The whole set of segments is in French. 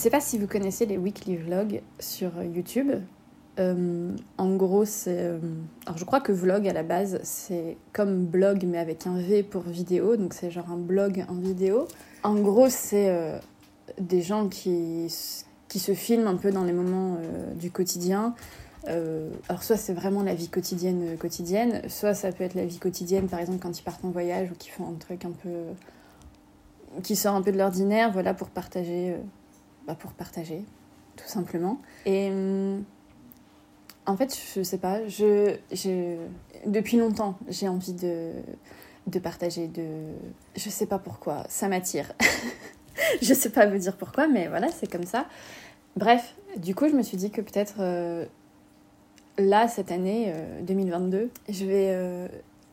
Sais pas si vous connaissez les weekly vlogs sur YouTube. Euh, en gros, c'est. Euh, alors, je crois que vlog à la base, c'est comme blog, mais avec un V pour vidéo. Donc, c'est genre un blog en vidéo. En gros, c'est euh, des gens qui, qui se filment un peu dans les moments du quotidien. alors, soit c'est vraiment la vie quotidienne, quotidienne, soit ça peut être la vie quotidienne, par exemple, quand ils partent en voyage ou qu'ils font un truc un peu. qui sort un peu de l'ordinaire, voilà, pour partager bah, pour partager, tout simplement. Et hum, en fait, je sais pas, je, depuis longtemps, j'ai envie de, de partager, de... Je sais pas pourquoi, ça m'attire. je sais pas vous dire pourquoi, mais voilà, c'est comme ça. Bref, du coup, je me suis dit que peut-être euh, là, cette année 2022, euh, je vais euh,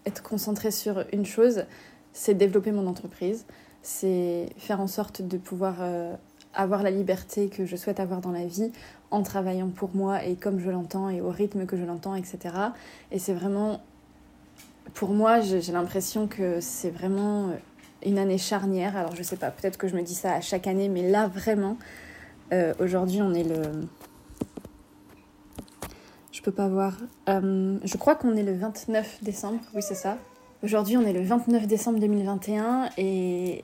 être concentrée sur une chose, c'est développer mon entreprise, c'est faire en sorte de pouvoir avoir la liberté que je souhaite avoir dans la vie en travaillant pour moi et comme je l'entends et au rythme que je l'entends, etc. Et c'est vraiment, pour moi, j'ai l'impression que c'est vraiment une année charnière. Alors je sais pas, peut-être que je me dis ça à chaque année, mais là vraiment, euh, aujourd'hui on est le... Je peux pas voir. Euh, je crois qu'on est le 29 décembre, oui c'est ça. Aujourd'hui on est le 29 décembre 2021 et,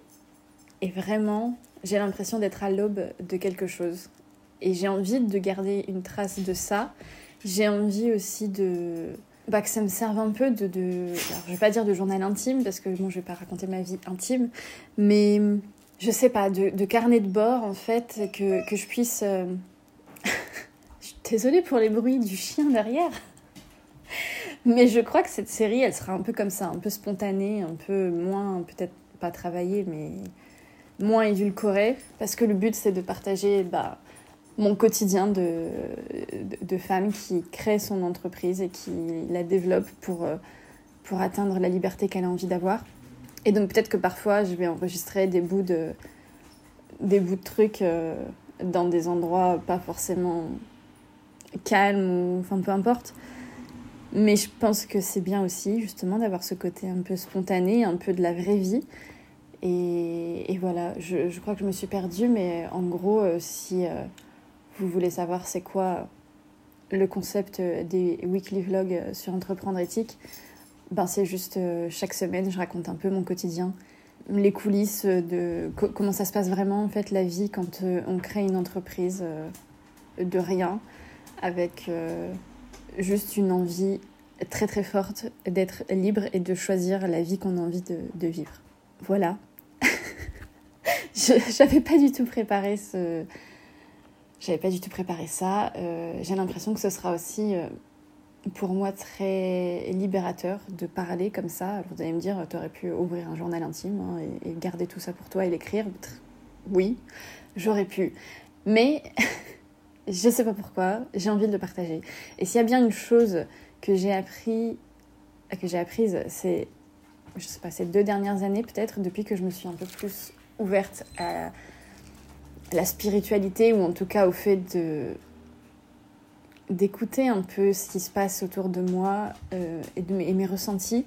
et vraiment, j'ai l'impression d'être à l'aube de quelque chose. Et j'ai envie de garder une trace de ça. J'ai envie aussi de. Bah, que ça me serve un peu de. Alors, je vais pas dire de journal intime, parce que bon, je vais pas raconter ma vie intime, mais je sais pas, de, de carnet de bord en fait, que, que je puisse. Euh, je suis désolée pour les bruits du chien derrière. Mais je crois que cette série, elle sera un peu comme ça, un peu spontanée, un peu moins, peut-être pas travaillée, mais moins édulcoré, parce que le but c'est de partager bah, mon quotidien de, de, femme qui crée son entreprise et qui la développe pour, euh, pour atteindre la liberté qu'elle a envie d'avoir. Et donc peut-être que parfois je vais enregistrer des bouts de, des bouts de trucs euh, dans des endroits pas forcément calmes ou enfin peu importe. Mais je pense que c'est bien aussi justement d'avoir ce côté un peu spontané, un peu de la vraie vie et, voilà, je, crois que je me suis perdue, mais en gros, euh, si euh, vous voulez savoir c'est quoi le concept des weekly vlogs sur entreprendre éthique, ben c'est juste euh, chaque semaine, je raconte un peu mon quotidien, les coulisses de comment ça se passe vraiment en fait la vie quand on crée une entreprise de rien avec juste une envie très très forte d'être libre et de choisir la vie qu'on a envie de vivre. Voilà. j'avais pas du tout préparé ce. J'avais pas du tout préparé ça. Euh, j'ai l'impression que ce sera aussi euh, pour moi très libérateur de parler comme ça. vous allez me dire, tu aurais pu ouvrir un journal intime hein, et, garder tout ça pour toi et l'écrire. Oui, j'aurais pu. Mais je sais pas pourquoi, j'ai envie de le partager. Et s'il y a bien une chose que j'ai appris, que j'ai apprise, c'est, je sais pas, ces deux dernières années peut-être, depuis que je me suis un peu plus ouverte à la spiritualité ou en tout cas au fait de d'écouter un peu ce qui se passe autour de moi euh, et, mes ressentis,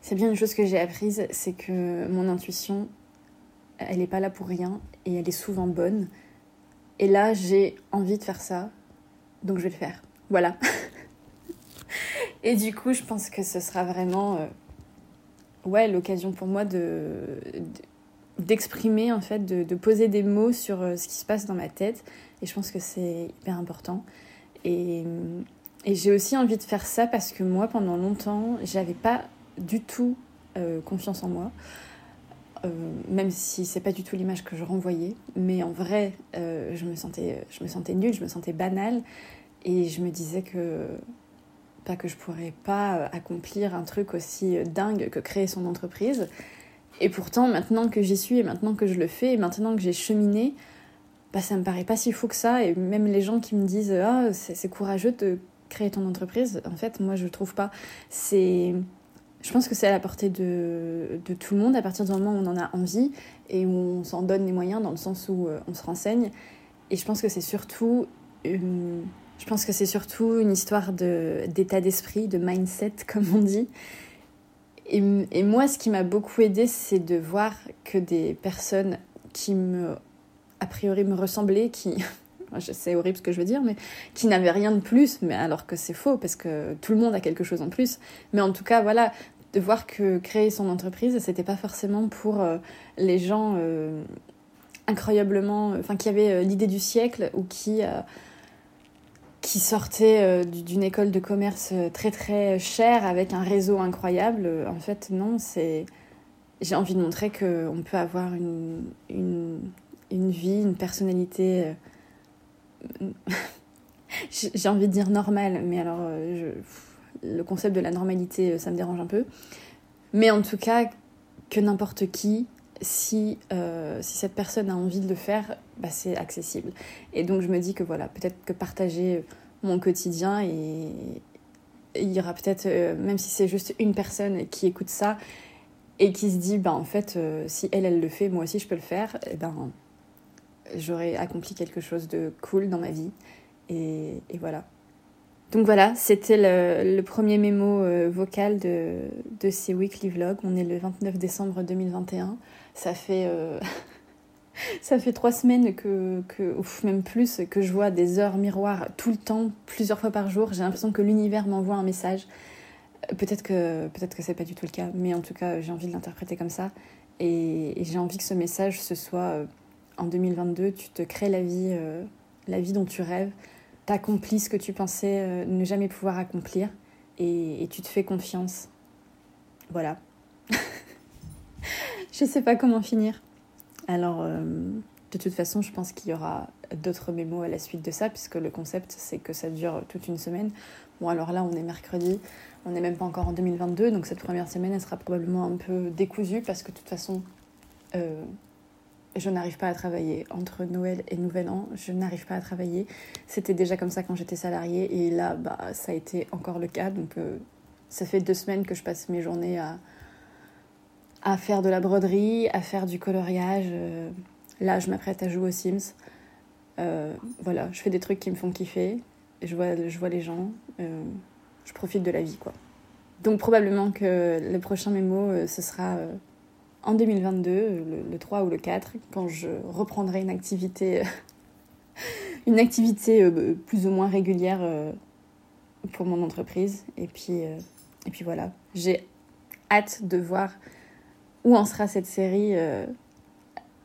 c'est bien une chose que j'ai apprise, c'est que mon intuition, elle n'est pas là pour rien et elle est souvent bonne. Et là, j'ai envie de faire ça, donc je vais le faire. Voilà. et du coup, je pense que ce sera vraiment euh, ouais, l'occasion pour moi de, d'exprimer en fait, de, poser des mots sur euh, ce qui se passe dans ma tête. Et je pense que c'est hyper important. Et, et j'ai aussi envie de faire ça parce que moi, pendant longtemps, j'avais pas du tout euh, confiance en moi. Euh, même si c'est pas du tout l'image que je renvoyais, mais en vrai, je, me sentais, je me sentais nulle, je me sentais banale. Et je me disais que pas que je pourrais pas accomplir un truc aussi dingue que créer son entreprise. Et pourtant, maintenant que j'y suis et maintenant que je le fais et maintenant que j'ai cheminé, bah, ça me paraît pas si fou que ça. Et même les gens qui me disent Ah, c'est courageux de créer ton entreprise, en fait, moi je trouve pas. C'est. Je pense que c'est à la portée de, tout le monde à partir du moment où on en a envie et où on s'en donne les moyens dans le sens où euh, on se renseigne. Et je pense que c'est surtout une, je pense que c'est surtout une histoire d'état d'esprit, de mindset, comme on dit. Et, moi, ce qui m'a beaucoup aidé, c'est de voir que des personnes qui me, a priori, me ressemblaient, qui, c'est horrible ce que je veux dire, mais qui n'avaient rien de plus, mais alors que c'est faux, parce que tout le monde a quelque chose en plus. Mais en tout cas, voilà, de voir que créer son entreprise, c'était pas forcément pour euh, les gens euh, incroyablement, enfin, qui avaient euh, l'idée du siècle ou qui qui sortaient d'une école de commerce très très chère avec un réseau incroyable. En fait, non, c'est. J'ai envie de montrer qu'on peut avoir une, une, une, vie, une personnalité j'ai envie de dire normal, mais alors euh, le concept de la normalité, euh, ça me dérange un peu. Mais en tout cas, que n'importe qui, si, euh, si cette personne a envie de le faire, bah, c'est accessible. Et donc je me dis que voilà, peut-être que partager mon quotidien et il y aura peut-être, même si c'est juste une personne qui écoute ça et qui se dit, bah en fait, si elle, elle le fait, moi aussi je peux le faire, et eh ben j'aurais accompli quelque chose de cool dans ma vie. Et, voilà. Donc voilà, c'était le, premier mémo euh, vocal de, de, ces weekly vlogs. On est le 29 décembre 2021. Ça fait, euh, ça fait trois semaines que, que, même plus, que je vois des heures miroirs tout le temps, plusieurs fois par jour. J'ai l'impression que l'univers m'envoie un message. Peut-être que, peut-être que c'est pas du tout le cas, mais en tout cas, j'ai envie de l'interpréter comme ça. Et, j'ai envie que ce message, ce soit euh, en 2022, tu te crées la vie, euh, la vie dont tu rêves, t'accomplis ce que tu pensais euh, ne jamais pouvoir accomplir et, tu te fais confiance. Voilà. Je sais pas comment finir. Alors, euh, de toute façon, je pense qu'il y aura d'autres mémos à la suite de ça, puisque le concept, c'est que ça dure toute une semaine. Bon, alors là, on est mercredi, on n'est même pas encore en 2022, donc cette première semaine, elle sera probablement un peu décousue, parce que de toute façon, je n'arrive pas à travailler. Entre Noël et Nouvel An, je n'arrive pas à travailler. C'était déjà comme ça quand j'étais salariée et là, bah, ça a été encore le cas. Donc, euh, ça fait deux semaines que je passe mes journées à, à faire de la broderie, à faire du coloriage. Euh, là, je m'apprête à jouer aux Sims. Euh, voilà, je fais des trucs qui me font kiffer. Je vois, je vois les gens. je profite de la vie, quoi. Donc, probablement que le prochain mémo, ce sera en 2022, le, 3 ou le 4, quand je reprendrai une activité, une activité euh, plus ou moins régulière euh, pour mon entreprise. Et puis, euh, et puis voilà, j'ai hâte de voir où en sera cette série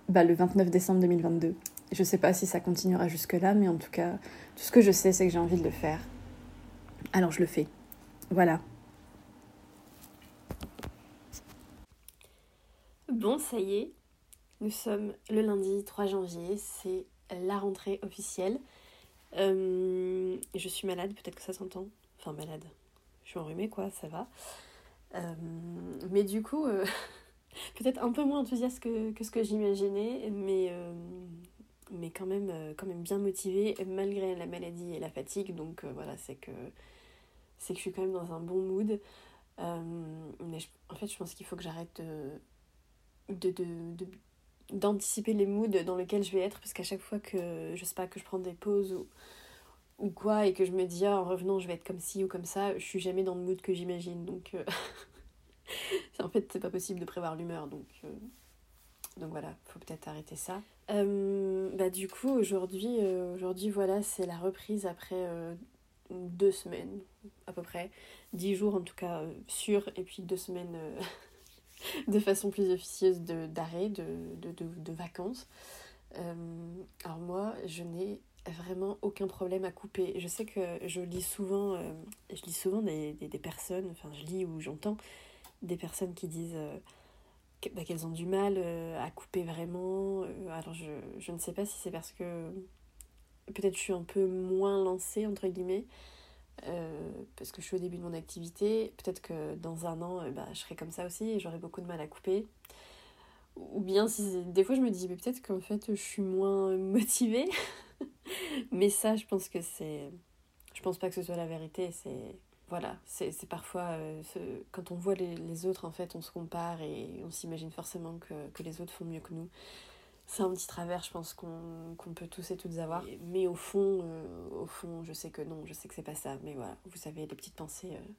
bah, le 29 décembre 2022. Je ne sais pas si ça continuera jusque-là, mais en tout cas, tout ce que je sais, c'est que j'ai envie de le faire. Alors je le fais. Voilà. Bon, ça y est, nous sommes le lundi 3 janvier, c'est la rentrée officielle. Euh, je suis malade, peut-être que ça s'entend. Enfin, malade. Je suis enrhumée, quoi, ça va. Euh, mais du coup, euh, peut-être un peu moins enthousiaste que, ce que j'imaginais, mais, mais quand, même, quand même bien motivée, malgré la maladie et la fatigue. Donc voilà, c'est que, que je suis quand même dans un bon mood. mais en fait, je pense qu'il faut que j'arrête de de, de, d'anticiper les moods dans lesquels je vais être parce qu'à chaque fois que je sais pas que je prends des pauses ou, ou quoi et que je me dis ah, en revenant je vais être comme ci ou comme ça je suis jamais dans le mood que j'imagine donc euh, en fait c'est pas possible de prévoir l'humeur donc euh, donc voilà faut peut-être arrêter ça euh, bah du coup aujourd'hui aujourd'hui voilà c'est la reprise après deux semaines à peu près dix jours en tout cas sûr et puis deux semaines de façon plus officieuse d'arrêt, de, de, de, de, vacances. Euh, alors moi, je n'ai vraiment aucun problème à couper. Je sais que je lis souvent, euh, je lis souvent des, des, personnes, enfin je lis ou j'entends des personnes qui disent euh, bah, qu'elles ont du mal à couper vraiment. alors je, ne sais pas si c'est parce que peut-être je suis un peu moins lancée, entre guillemets, euh, parce que je suis au début de mon activité. Peut-être que dans un an, euh, bah, je serai comme ça aussi et j'aurai beaucoup de mal à couper. Ou bien, si des fois, je me dis, mais peut-être qu'en fait, je suis moins motivée. mais ça, je pense que c'est. Je pense pas que ce soit la vérité. C'est. Voilà, c'est parfois. Euh, quand on voit les, les, autres, en fait, on se compare et on s'imagine forcément que, que les autres font mieux que nous c'est un petit travers, je pense, qu'on peut tous et toutes avoir. Mais au fond, euh, au fond, je sais que non, je sais que c'est pas ça. Mais voilà, vous savez, les petites pensées, euh,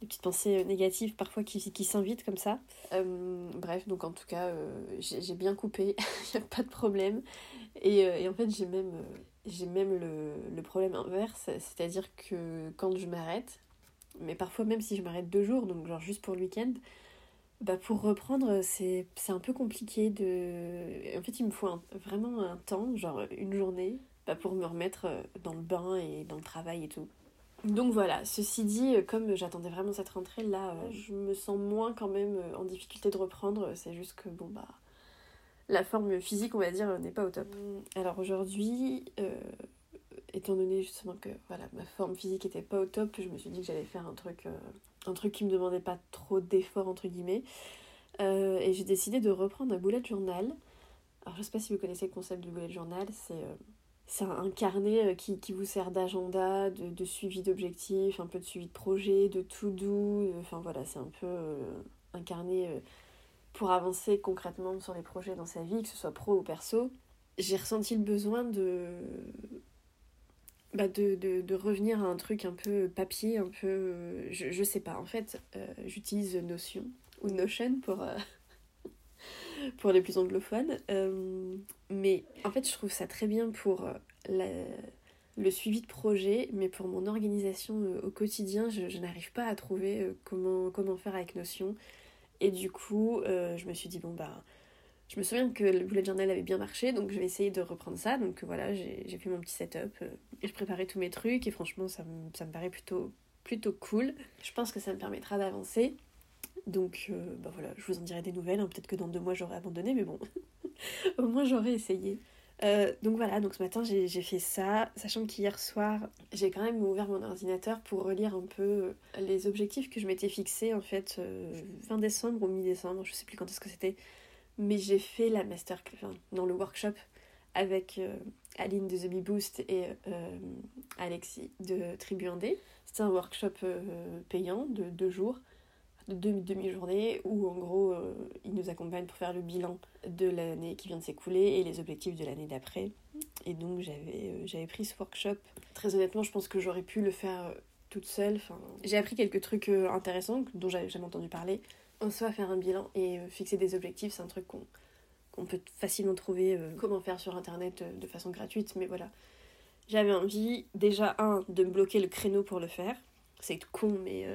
les petites pensées négatives parfois qui, qui s'invitent comme ça. bref, donc en tout cas, j'ai bien coupé, il n'y a pas de problème. Et, et en fait, j'ai même, j'ai même le, problème inverse, c'est-à-dire que quand je m'arrête, mais parfois même si je m'arrête deux jours, donc genre juste pour le week-end, bah pour reprendre, c'est un peu compliqué de... En fait, il me faut vraiment un temps, genre une journée, bah pour me remettre euh, dans le bain et dans le travail et tout. Donc voilà, ceci dit, euh, comme j'attendais vraiment cette rentrée, là, euh, je me sens moins quand même en difficulté de reprendre. C'est juste que, bon, bah, la forme physique, on va dire, n'est pas au top. Alors aujourd'hui, étant donné justement que voilà, ma forme physique était pas au top, je me suis dit que j'allais faire un truc un truc qui me demandait pas trop d'efforts entre guillemets. Euh, et j'ai décidé de reprendre un bullet journal. Alors je sais pas si vous connaissez le concept du bullet journal, c'est euh, c'est un carnet euh, qui, qui vous sert d'agenda, de, de, suivi d'objectifs, un peu de suivi de projet, de tout doux. Enfin voilà, c'est un peu un carnet pour avancer concrètement sur les projets dans sa vie, que ce soit pro ou perso. J'ai ressenti le besoin de bah de, de, de, revenir à un truc un peu papier, un peu... Je, je sais pas, en fait, euh, j'utilise Notion, ou Notion pour, euh, pour les plus anglophones. Euh, mais en fait, je trouve ça très bien pour le suivi de projet, mais pour mon organisation au quotidien, je, je n'arrive pas à trouver comment, comment faire avec Notion. Et du coup, je me suis dit, bon, bah je me souviens que le bullet journal avait bien marché, donc je vais essayer de reprendre ça. Donc voilà, j'ai fait mon petit setup euh, et je préparais tous mes trucs et franchement, ça me, ça me paraît plutôt, plutôt cool. Je pense que ça me permettra d'avancer. Donc euh, bah voilà, je vous en dirai des nouvelles. Hein. Peut-être que dans deux mois j'aurai abandonné, mais bon, au moins j'aurai essayé. Euh, donc voilà, donc ce matin j'ai fait ça, sachant qu'hier soir j'ai quand même ouvert mon ordinateur pour relire un peu les objectifs que je m'étais fixés en fait fin décembre ou mi-décembre, je sais plus quand est-ce que c'était mais j'ai fait la master dans le workshop avec euh, Aline de The Bee Boost et euh, Alexis de Tribu. C'était un workshop euh, payant de deux jours, de deux demi-journées, où en gros ils nous accompagnent pour faire le bilan de l'année qui vient de s'écouler et les objectifs de l'année d'après. Et donc j'avais j'avais pris ce workshop. Très honnêtement, je pense que j'aurais pu le faire toute seule. J'ai appris quelques trucs intéressants dont j'avais jamais entendu parler en soi, faire un bilan et euh, fixer des objectifs, c'est un truc qu'on peut facilement trouver euh, comment faire sur internet euh, de façon gratuite, mais voilà. J'avais envie, déjà, un, de me bloquer le créneau pour le faire. C'est con, mais,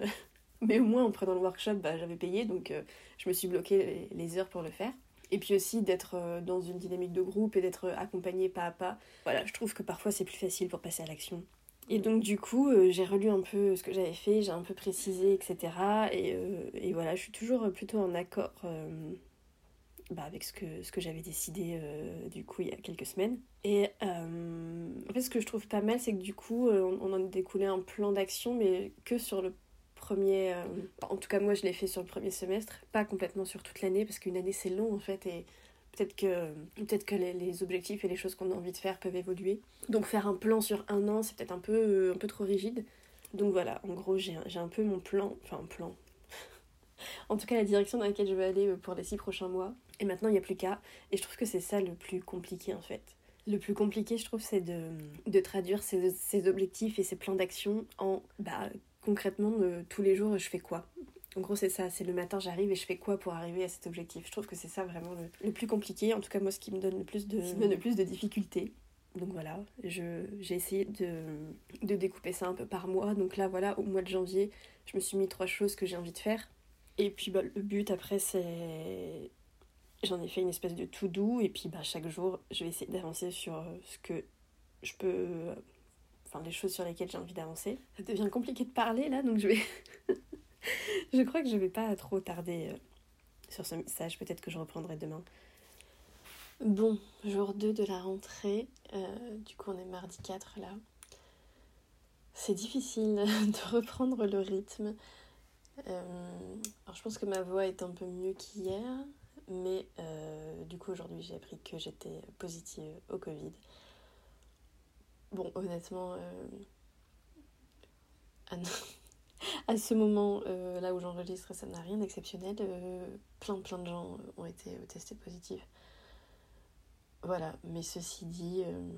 mais au moins en prenant le workshop, bah, j'avais payé, donc je me suis bloqué les, heures pour le faire. Et puis aussi d'être dans une dynamique de groupe et d'être accompagné pas à pas. Voilà, je trouve que parfois c'est plus facile pour passer à l'action. Et donc du coup, euh, j'ai relu un peu ce que j'avais fait, j'ai un peu précisé, etc. Et, euh, et, voilà, je suis toujours plutôt en accord euh, bah, avec ce que, ce que j'avais décidé du coup il y a quelques semaines. Et en fait, ce que je trouve pas mal, c'est que du coup, on, on en a découlé un plan d'action, mais que sur le premier... en tout cas, moi, je l'ai fait sur le premier semestre, pas complètement sur toute l'année, parce qu'une année, c'est long en fait, et Peut-être que, peut que les, objectifs et les choses qu'on a envie de faire peuvent évoluer. Donc faire un plan sur un an, c'est peut-être un peu, euh, un peu trop rigide. Donc voilà, en gros, j'ai un peu mon plan, enfin un plan. en tout cas, la direction dans laquelle je veux aller euh, pour les six prochains mois. Et maintenant, il n'y a plus qu'à. Et je trouve que c'est ça le plus compliqué en fait. Le plus compliqué, je trouve, c'est de, de traduire ces, objectifs et ces plans d'action en bah, concrètement, euh, tous les jours, je fais quoi? En gros, c'est ça, c'est le matin, j'arrive et je fais quoi pour arriver à cet objectif? Je trouve que c'est ça vraiment le, plus compliqué, en tout cas moi ce qui me donne le plus de, me donne le plus de difficultés. Donc voilà, j'ai essayé de, de, découper ça un peu par mois. Donc là, voilà, au mois de janvier, je me suis mis trois choses que j'ai envie de faire. Et puis bah, le but après, c'est. J'en ai fait une espèce de tout doux. Et puis bah, chaque jour, je vais essayer d'avancer sur ce que je peux. Enfin, les choses sur lesquelles j'ai envie d'avancer. Ça devient compliqué de parler là, donc je vais. je crois que je vais pas trop tarder euh, sur ce message. Peut-être que je reprendrai demain. Bon, jour 2 de la rentrée, euh, du coup on est mardi 4 là. C'est difficile de reprendre le rythme. Euh, alors je pense que ma voix est un peu mieux qu'hier, mais euh, du coup aujourd'hui j'ai appris que j'étais positive au Covid. Bon, honnêtement, à, ce moment là où j'enregistre, ça n'a rien d'exceptionnel. plein plein de gens ont été testés positifs. Voilà, mais ceci dit, euh,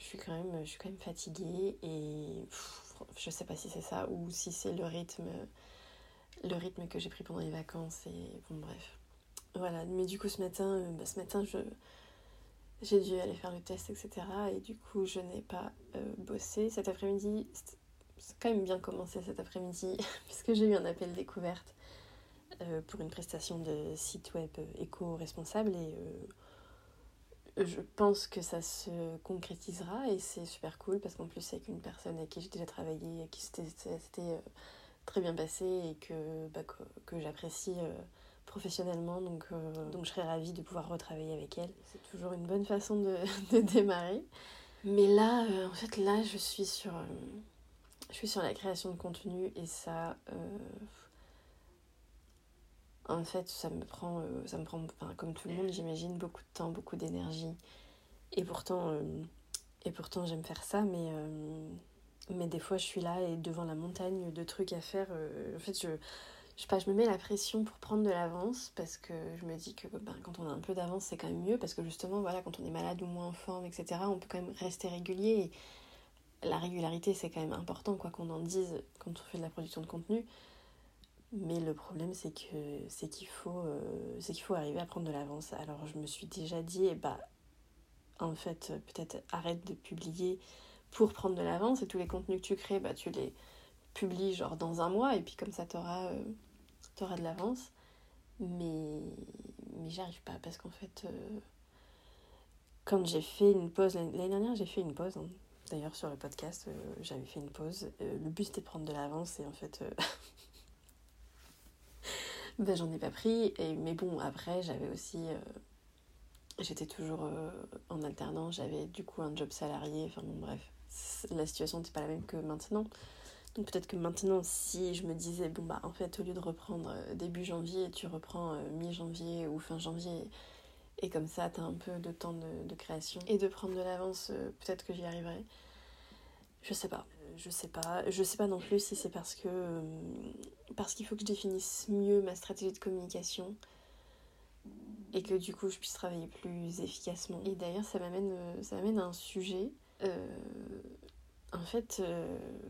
je, suis quand même, je suis quand même fatiguée et je sais pas si c'est ça ou si c'est le rythme, le rythme que j'ai pris pendant les vacances et bon bref. Voilà, mais du coup ce matin, euh, bah, ce matin je, j'ai dû aller faire le test, etc. Et du coup je n'ai pas euh, bossé. Cet après-midi, c'est quand même bien commencé cet après-midi puisque j'ai eu un appel découverte pour une prestation de site web éco-responsable et je pense que ça se concrétisera et c'est super cool parce qu'en plus c'est avec une personne avec qui j'ai déjà travaillé, avec qui c'était euh, très bien passé et que, bah, que, j'apprécie euh, professionnellement donc, euh, donc je serais ravie de pouvoir retravailler avec elle. C'est toujours une bonne façon de, démarrer. Mais là, en fait là je suis sur, je suis sur la création de contenu et ça en fait, ça me prend, euh, ça me prend comme tout le monde, j'imagine, beaucoup de temps, beaucoup d'énergie. Et pourtant, euh, et pourtant j'aime faire ça, mais, euh, mais des fois, je suis là et devant la montagne de trucs à faire. en fait, je, je sais pas, je me mets la pression pour prendre de l'avance parce que je me dis que ben, quand on a un peu d'avance, c'est quand même mieux parce que justement, voilà, quand on est malade ou moins en forme, etc., on peut quand même rester régulier. Et la régularité, c'est quand même important, quoi qu'on en dise quand on fait de la production de contenu. Mais le problème, c'est que c'est qu'il faut, euh, qu'il faut arriver à prendre de l'avance. Alors, je me suis déjà dit, eh bah, en fait, peut-être arrête de publier pour prendre de l'avance et tous les contenus que tu crées, bah, tu les publies genre dans un mois et puis comme ça, tu auras, euh, de l'avance. Mais, mais j'y arrive pas parce qu'en fait, euh, quand j'ai fait une pause, l'année dernière, j'ai fait une pause. Hein. D'ailleurs, sur le podcast, j'avais fait une pause. le but, c'était de prendre de l'avance et en fait. ben, j'en ai pas pris. Et, mais bon, après, j'avais aussi. Euh, j'étais toujours euh, en alternance, j'avais du coup un job salarié. Enfin bon, bref, la situation n'était pas la même que maintenant. Peut-être que maintenant, si je me disais, bon bah en fait, au lieu de reprendre euh, début janvier, tu reprends mi-janvier ou fin janvier, et comme ça, tu as un peu de temps de, création et de prendre de l'avance, peut-être que j'y arriverai. Je sais pas. Je sais pas. Je sais pas non plus si c'est parce que. Euh, parce qu'il faut que je définisse mieux ma stratégie de communication et que du coup je puisse travailler plus efficacement. Et d'ailleurs, ça m'amène, euh, ça m'amène à un sujet. Euh, en fait,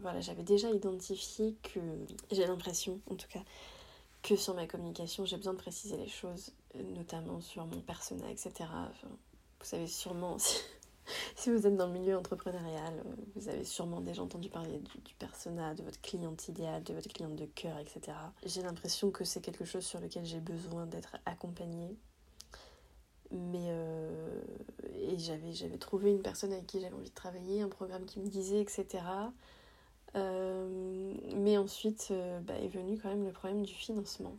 voilà, j'avais déjà identifié que j'ai l'impression, en tout cas, que sur ma communication, j'ai besoin de préciser les choses, notamment sur mon persona, etc. vous savez sûrement, si vous êtes dans le milieu entrepreneurial, euh, vous avez sûrement déjà entendu parler du, du persona, de votre cliente idéale, de votre cliente de cœur, etc. J'ai l'impression que c'est quelque chose sur lequel j'ai besoin d'être accompagnée. Mais euh, et j'avais, j'avais trouvé une personne avec qui j'avais envie de travailler, un programme qui me disait, etc. Euh, mais ensuite bah, est venu quand même le problème du financement.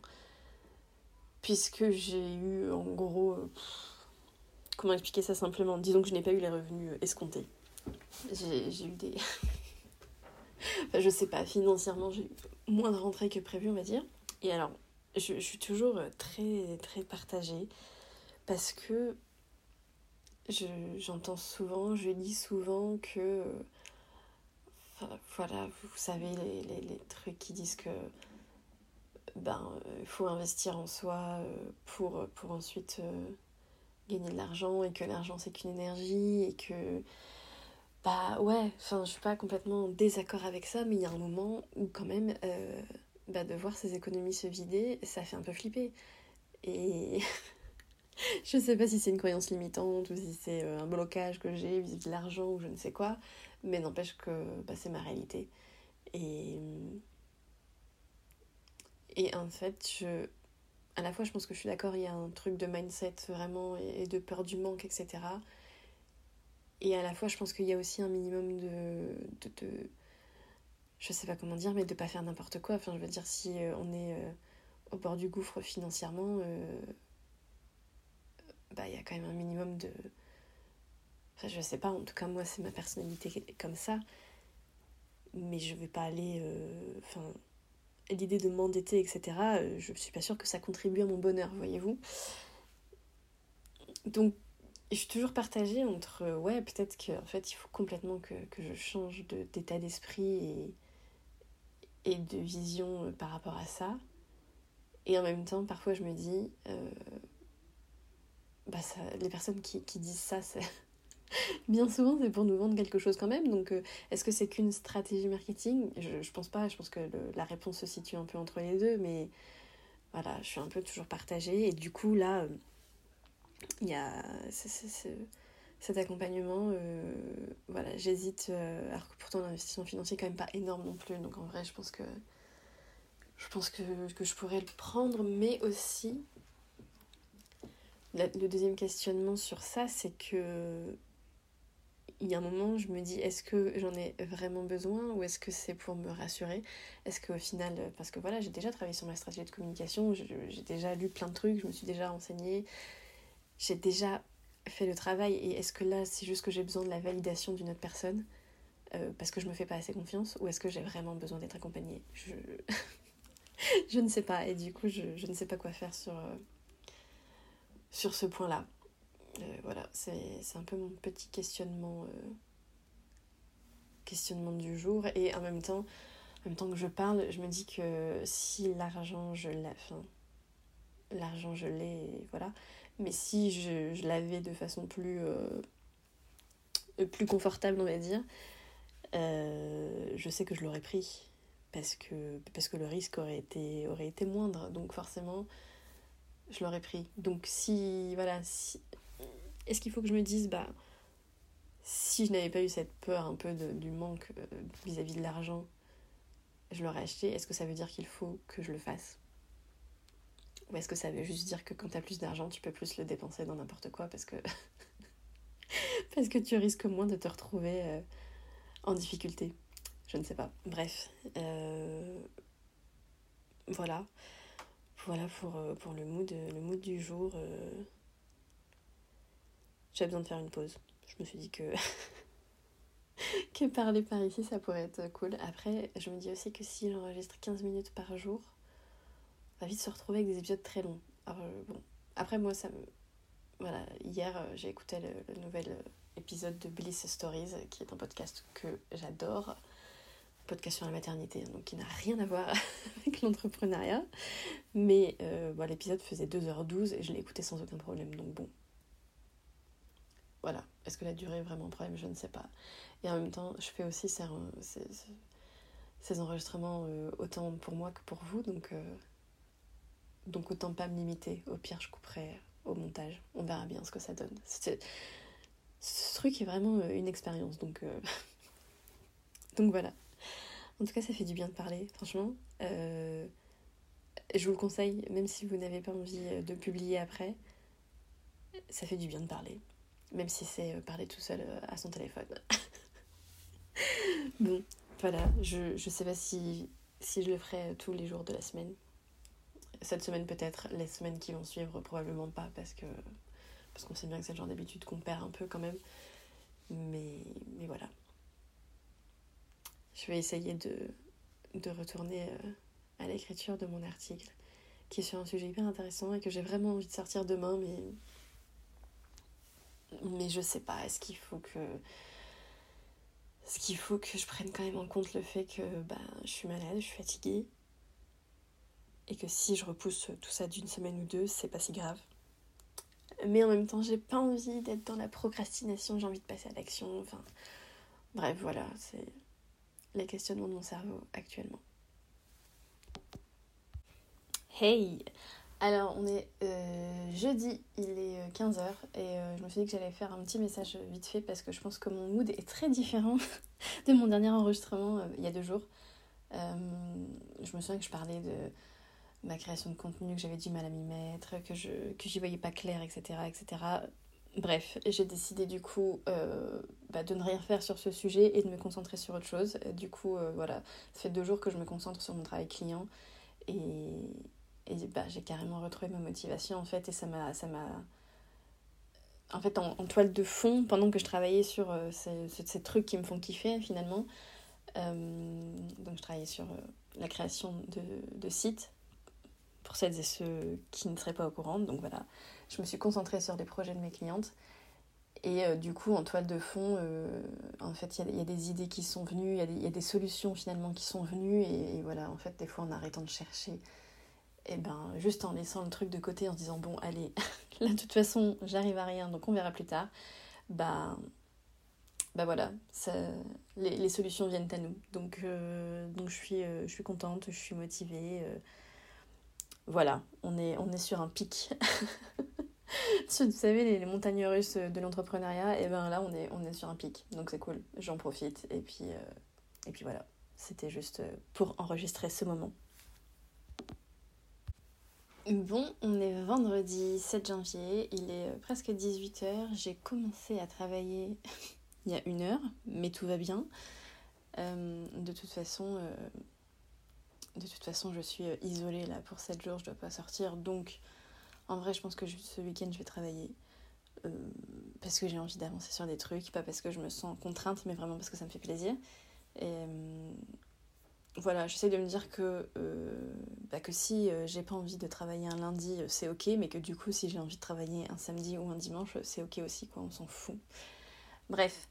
Puisque j'ai eu en gros... Comment expliquer ça simplement? Disons que je n'ai pas eu les revenus escomptés. J'ai eu des. enfin, je sais pas, financièrement, j'ai eu moins de rentrées que prévu, on va dire. Et alors, je, suis toujours très, très partagée parce que j'entends souvent, je dis souvent que. voilà, vous savez, les, trucs qui disent que. Ben, il faut investir en soi euh, pour, pour ensuite. Euh, gagner de l'argent et que l'argent c'est qu'une énergie et que bah ouais, enfin je suis pas complètement en désaccord avec ça, mais il y a un moment où quand même euh, bah, de voir ces économies se vider, ça fait un peu flipper. Et je sais pas si c'est une croyance limitante ou si c'est euh, un blocage que j'ai vis-à-vis de l'argent ou je ne sais quoi, mais n'empêche que bah, c'est ma réalité. Et et en fait, je à la fois, je pense que je suis d'accord, il y a un truc de mindset vraiment et de peur du manque, etc. Et à la fois, je pense qu'il y a aussi un minimum de, de, de, Je sais pas comment dire, mais de pas faire n'importe quoi. Enfin, je veux dire, si euh, on est euh, au bord du gouffre financièrement, euh, bah, il y a quand même un minimum de. Enfin, je sais pas, en tout cas, moi, c'est ma personnalité comme ça. Mais je vais pas aller. euh, Enfin, l'idée de m'endetter, etc., euh, je suis pas sûre que ça contribue à mon bonheur, voyez-vous. Donc, je suis toujours partagée entre, euh, ouais, peut-être qu'en fait, il faut complètement que, que je change d'état d'esprit et, et de vision par rapport à ça. Et en même temps, parfois, je me dis, les personnes qui, disent ça, bien souvent, c'est pour nous vendre quelque chose quand même. Donc, euh, est-ce que c'est qu'une stratégie marketing? Je, je pense pas. Je pense que la réponse se situe un peu entre les deux. Mais voilà, je suis un peu toujours partagée. Et du coup, là, euh, il y a ce- ce- ce- cet accompagnement. euh, voilà, j'hésite. alors que pourtant, l'investissement financier est quand même pas énorme non plus. Donc, en vrai, je pense que je pense que, que je pourrais le prendre, mais aussi le deuxième questionnement sur ça, c'est que il y a un moment, je me dis, est-ce que j'en ai vraiment besoin ou est-ce que c'est pour me rassurer? Est-ce qu'au final, parce que voilà, j'ai déjà travaillé sur ma stratégie de communication, j'ai déjà lu plein de trucs, je me suis déjà renseignée, j'ai déjà fait le travail, et est-ce que là, c'est juste que j'ai besoin de la validation d'une autre personne euh, parce que je me fais pas assez confiance ou est-ce que j'ai vraiment besoin d'être accompagnée? Je... ne sais pas, et du coup, je, je ne sais pas quoi faire sur, euh, sur ce point-là. Euh, voilà, c'est un peu mon petit questionnement, euh, questionnement du jour. Et en même temps, en même temps que je parle, je me dis que si l'argent, je l'ai, l'argent, je l'ai, voilà. Mais si je, l'avais de façon plus, euh, plus confortable, on va dire, je sais que je l'aurais pris. Parce que, parce que le risque aurait été, aurait été moindre. Donc forcément, je l'aurais pris. Donc si, voilà, si, est-ce qu'il faut que je me dise, bah, si je n'avais pas eu cette peur un peu du manque euh, vis-à-vis de l'argent, je l'aurais acheté, est-ce que ça veut dire qu'il faut que je le fasse? Ou est-ce que ça veut juste dire que quand tu as plus d'argent, tu peux plus le dépenser dans n'importe quoi parce que... parce que tu risques moins de te retrouver euh, en difficulté? Je ne sais pas. Bref. euh, Voilà. Voilà pour, euh, pour le, mood, du jour. euh, J'avais besoin de faire une pause. Je me suis dit que parler par ici, ça pourrait être cool. Après, je me dis aussi que si j'enregistre 15 minutes par jour, on va vite se retrouver avec des épisodes très longs. Alors, euh, bon. Après, moi, ça me... Voilà, hier, euh, j'ai écouté le, nouvel euh, épisode de Bliss Stories, qui est un podcast que j'adore. Podcast sur la maternité, donc qui n'a rien à voir avec l'entrepreneuriat. Mais euh, bon, l'épisode faisait 2h12 et je l'ai écouté sans aucun problème, donc bon. Voilà. Est-ce que la durée est vraiment un problème? Je ne sais pas. Et en même temps, je fais aussi ces, ces, enregistrements euh, autant pour moi que pour vous, donc, euh, donc autant pas me limiter. Au pire, je couperai au montage. On verra bien ce que ça donne. Ce truc est vraiment une expérience, donc, donc voilà. En tout cas, ça fait du bien de parler, franchement. Euh, je vous le conseille, même si vous n'avez pas envie euh, de publier après, ça fait du bien de parler. Même si c'est euh, parler tout seul à son téléphone. bon, voilà, je, je sais pas si, si je le ferai tous les jours de la semaine. Cette semaine peut-être, les semaines qui vont suivre probablement pas parce que parce qu'on sait bien que c'est le genre d'habitude qu'on perd un peu quand même. Mais, mais voilà. Je vais essayer de, de retourner euh, à l'écriture de mon article qui est sur un sujet hyper intéressant et que j'ai vraiment envie de sortir demain mais mais je sais pas, est-ce qu'il faut que. Est-ce qu'il faut que je prenne quand même en compte le fait que bah, je suis malade, je suis fatiguée. Et que si je repousse tout ça d'une semaine ou deux, c'est pas si grave. Mais en même temps, j'ai pas envie d'être dans la procrastination, j'ai envie de passer à l'action. Enfin, bref, voilà, c'est les questionnements de mon cerveau actuellement. Hey alors, on est euh, jeudi, il est 15h, et euh, je me suis dit que j'allais faire un petit message vite fait parce que je pense que mon mood est très différent de mon dernier enregistrement euh, il y a deux jours. Euh, je me souviens que je parlais de ma création de contenu, que j'avais du mal à m'y mettre, que je que j'y voyais pas clair, etc. etc. Bref, j'ai décidé du coup euh, bah, de ne rien faire sur ce sujet et de me concentrer sur autre chose. Du coup, euh, voilà, ça fait deux jours que je me concentre sur mon travail client et, et bah, j'ai carrément retrouvé ma motivation en fait et ça m'a en fait en, toile de fond pendant que je travaillais sur ces, ces, trucs qui me font kiffer finalement. donc je travaillais sur la création de, de sites pour celles et ceux qui ne seraient pas au courant. Donc voilà, je me suis concentrée sur les projets de mes clientes. Et euh, du coup, en toile de fond, euh, en fait, il y, a des idées qui sont venues, il y, a des solutions finalement qui sont venues. Et, voilà, en fait, des fois, en arrêtant de chercher, et eh ben, juste en laissant le truc de côté, en se disant, bon, allez, là, de toute façon, j'arrive à rien, donc on verra plus tard. Bah, bah voilà, les, solutions viennent à nous. Donc, euh, donc je, suis, je suis contente, je suis motivée voilà, on est, on est sur un pic. vous savez, les, montagnes russes de l'entrepreneuriat, et eh ben là, on est, on est sur un pic. Donc c'est cool, j'en profite. Et puis, euh, et puis voilà, c'était juste euh, pour enregistrer ce moment. Bon, on est vendredi 7 janvier, il est euh, presque 18h. J'ai commencé à travailler il y a une heure, mais tout va bien. de toute façon, de toute façon, je suis isolée là pour 7 jours, je dois pas sortir. Donc, en vrai, je pense que ce week-end, je vais travailler. Euh, parce que j'ai envie d'avancer sur des trucs, pas parce que je me sens contrainte, mais vraiment parce que ça me fait plaisir. Et euh, voilà, j'essaie de me dire que, bah, que si j'ai pas envie de travailler un lundi, c'est ok, mais que du coup, si j'ai envie de travailler un samedi ou un dimanche, c'est ok aussi, quoi, on s'en fout. Bref,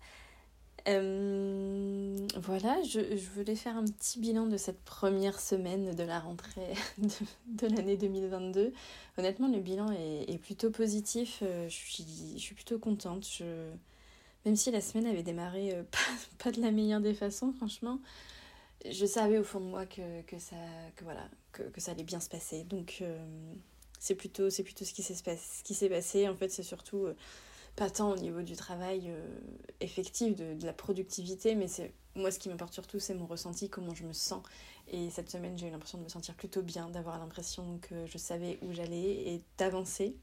euh, voilà, je, je, voulais faire un petit bilan de cette première semaine de la rentrée de, de l'année 2022. Honnêtement, le bilan est, plutôt positif. Euh, je suis, je suis plutôt contente. Je, même si la semaine avait démarré euh, pas, pas, de la meilleure des façons, franchement, je savais au fond de moi que, que, ça, que, voilà, que, que ça allait bien se passer. Donc, c'est plutôt, plutôt ce qui s'est passé. En fait, c'est surtout pas tant au niveau du travail euh, effectif, de, de, la productivité, mais c'est moi ce qui m'importe surtout, c'est mon ressenti, comment je me sens. Et cette semaine, j'ai eu l'impression de me sentir plutôt bien, d'avoir l'impression que je savais où j'allais et d'avancer.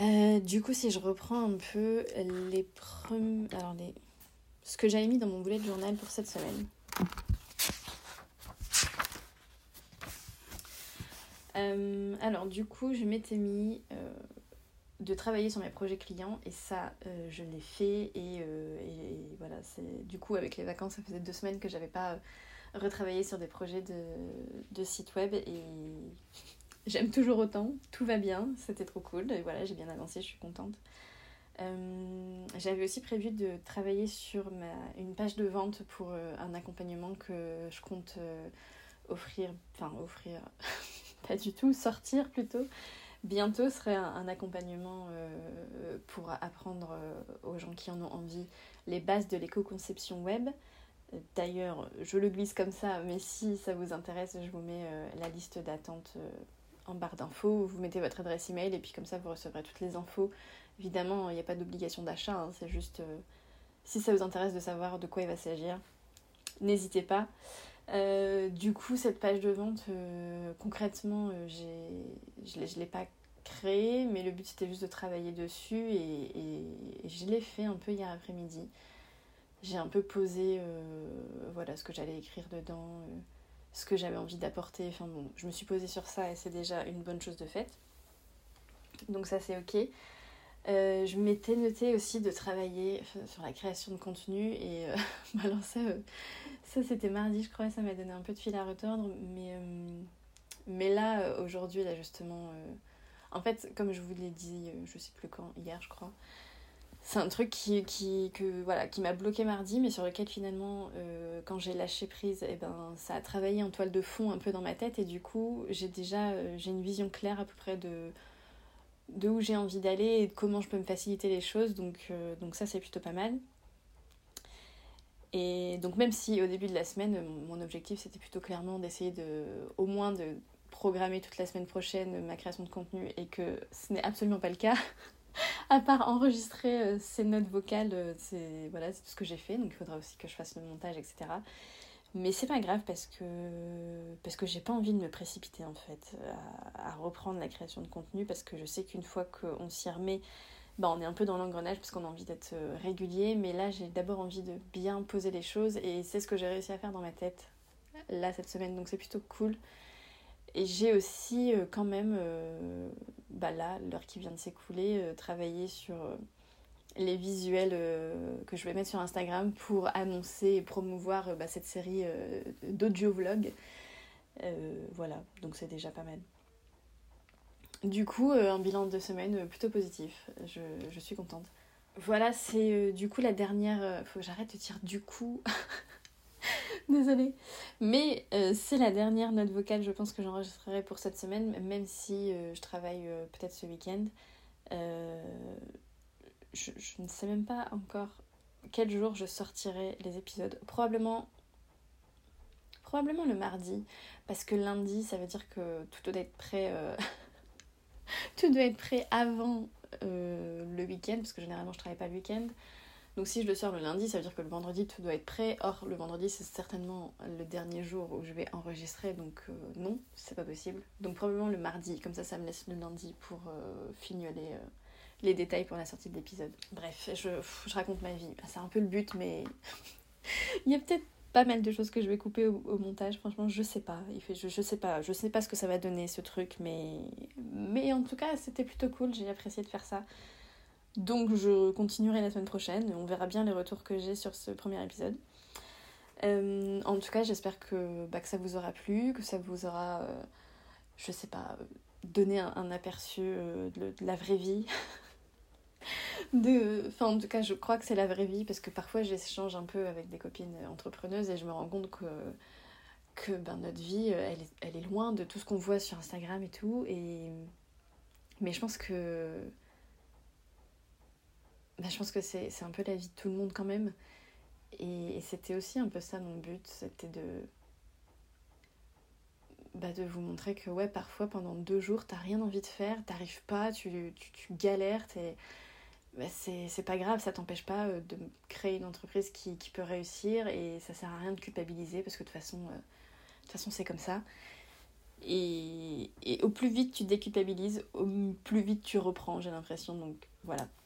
Euh, du coup, si je reprends un peu les premiers. Alors, les... ce que j'avais mis dans mon bullet journal pour cette semaine. Euh, alors, du coup, je m'étais mis de travailler sur mes projets clients et ça euh, je l'ai fait et, euh, et, voilà c'est du coup avec les vacances ça faisait deux semaines que j'avais pas euh, retravaillé sur des projets de, de site web et j'aime toujours autant tout va bien c'était trop cool et voilà j'ai bien avancé je suis contente. J'avais aussi prévu de travailler sur ma, une page de vente pour un accompagnement que je compte offrir enfin offrir pas du tout sortir plutôt bientôt serait un, accompagnement euh, pour apprendre euh, aux gens qui en ont envie les bases de l'éco-conception web. D'ailleurs, je le glisse comme ça, mais si ça vous intéresse, je vous mets euh, la liste d'attente en barre d'infos. Vous mettez votre adresse email et puis comme ça, vous recevrez toutes les infos. Évidemment, il n'y a pas d'obligation d'achat, hein, c'est juste si ça vous intéresse de savoir de quoi il va s'agir, n'hésitez pas. du coup, cette page de vente, concrètement, je ne l'ai pas créé, mais le but c'était juste de travailler dessus et, je l'ai fait un peu hier après-midi. J'ai un peu posé euh, voilà, ce que j'allais écrire dedans, euh, ce que j'avais envie d'apporter. Enfin bon, je me suis posée sur ça et c'est déjà une bonne chose de faite. Donc ça c'est ok. Euh, je m'étais noté aussi de travailler sur la création de contenu et alors ça, ça c'était mardi je crois, ça m'a donné un peu de fil à retordre mais, mais là aujourd'hui là justement en fait, comme je vous l'ai dit, euh, je sais plus quand, hier je crois, c'est un truc qui, m'a bloqué mardi, mais sur lequel finalement, euh, quand j'ai lâché prise, eh ben, ça a travaillé en toile de fond un peu dans ma tête, et du coup, j'ai déjà euh, une vision claire à peu près de, de où j'ai envie d'aller et de comment je peux me faciliter les choses, donc, donc ça c'est plutôt pas mal. Et donc même si au début de la semaine, mon objectif c'était plutôt clairement d'essayer de, au moins de programmer toute la semaine prochaine ma création de contenu et que ce n'est absolument pas le cas. à part enregistrer euh, ces notes vocales, euh, c'est voilà, tout ce que j'ai fait. Donc il faudra aussi que je fasse le montage, etc. Mais c'est pas grave parce que j'ai pas envie de me précipiter en fait à, reprendre la création de contenu parce que je sais qu'une fois qu'on s'y remet, bah, on est un peu dans l'engrenage parce qu'on a envie d'être euh, régulier. Mais là j'ai d'abord envie de bien poser les choses et c'est ce que j'ai réussi à faire dans ma tête là cette semaine. Donc c'est plutôt cool. Et j'ai aussi quand même, bah là, l'heure qui vient de s'écouler, travaillé sur les visuels que je vais mettre sur Instagram pour annoncer et promouvoir bah, cette série d'audio vlog. voilà, donc c'est déjà pas mal. Du coup, un bilan de semaine plutôt positif. Je, suis contente. Voilà, c'est euh, du coup la dernière. Euh, faut que j'arrête de dire du coup. Désolée. Mais euh, c'est la dernière note vocale, je pense, que j'enregistrerai pour cette semaine, même si je travaille peut-être ce week-end. Je, je, ne sais même pas encore quel jour je sortirai les épisodes. Probablement. Probablement le mardi. Parce que lundi, ça veut dire que tout doit être prêt. tout doit être prêt avant euh, le week-end, parce que généralement je travaille pas le week-end. Donc si je le sors le lundi, ça veut dire que le vendredi tout doit être prêt. Or le vendredi c'est certainement le dernier jour où je vais enregistrer, donc euh, non, c'est pas possible. Donc probablement le mardi, comme ça ça me laisse le lundi pour euh, fignoler les détails pour la sortie de l'épisode. Bref, je, raconte ma vie. C'est un peu le but, mais il y a peut-être pas mal de choses que je vais couper au, montage. Franchement, je sais pas. Je, je, sais pas. Je sais pas ce que ça va donner ce truc, mais mais en tout cas, c'était plutôt cool. J'ai apprécié de faire ça. Donc, je continuerai la semaine prochaine. On verra bien les retours que j'ai sur ce premier épisode. Euh, en tout cas, j'espère que, bah, que ça vous aura plu, que ça vous aura, euh, je sais pas, donné un, aperçu euh, de, de, la vraie vie de enfin en tout cas je crois que c'est la vraie vie parce que parfois j'échange un peu avec des copines entrepreneuses et je me rends compte que que ben, notre vie elle est, elle est loin de tout ce qu'on voit sur Instagram et tout et mais je pense que ben, je pense que c'est un peu la vie de tout le monde quand même et, c'était aussi un peu ça mon but c'était de bah, de vous montrer que ouais parfois pendant deux jours t'as rien envie de faire t'arrives pas tu, tu, galères t'es bah, c'est pas grave, ça t'empêche pas euh, de créer une entreprise qui, peut réussir et ça sert à rien de culpabiliser parce que de toute façon, euh, façon c'est comme ça. Et, et, au plus vite tu déculpabilises, au plus vite tu reprends, j'ai l'impression. Donc voilà.